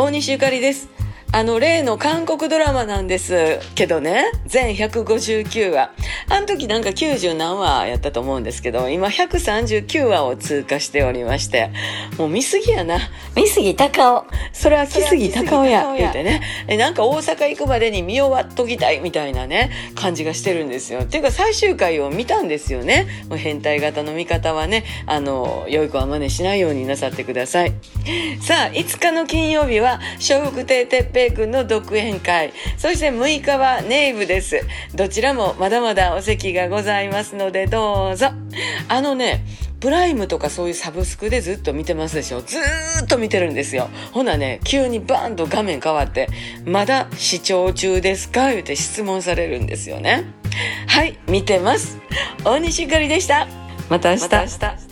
大西ゆかりです。あの、例の韓国ドラマなんですけどね、全159話。あの時なんか90何話やったと思うんですけど、今139話を通過しておりまして、もう見すぎやな。見杉高尾。それは来杉高尾や、言うてね。え、なんか大阪行くまでに見終わっときたいみたいなね、感じがしてるんですよ。っていうか最終回を見たんですよね。もう変態型の見方はね、あの、良い子は真似しないようになさってください。さあ、5日の金曜日は、笑福亭哲平くんの独演会。そして6日はネイブです。どちらもまだまだお席がございますので、どうぞ。あのね、プライムとかそういうサブスクでずっと見てますでしょずーっと見てるんですよ。ほなね、急にバーンと画面変わって、まだ視聴中ですか？言うて質問されるんですよね。はい、見てます。大西ゆかりでした。また明日。また明日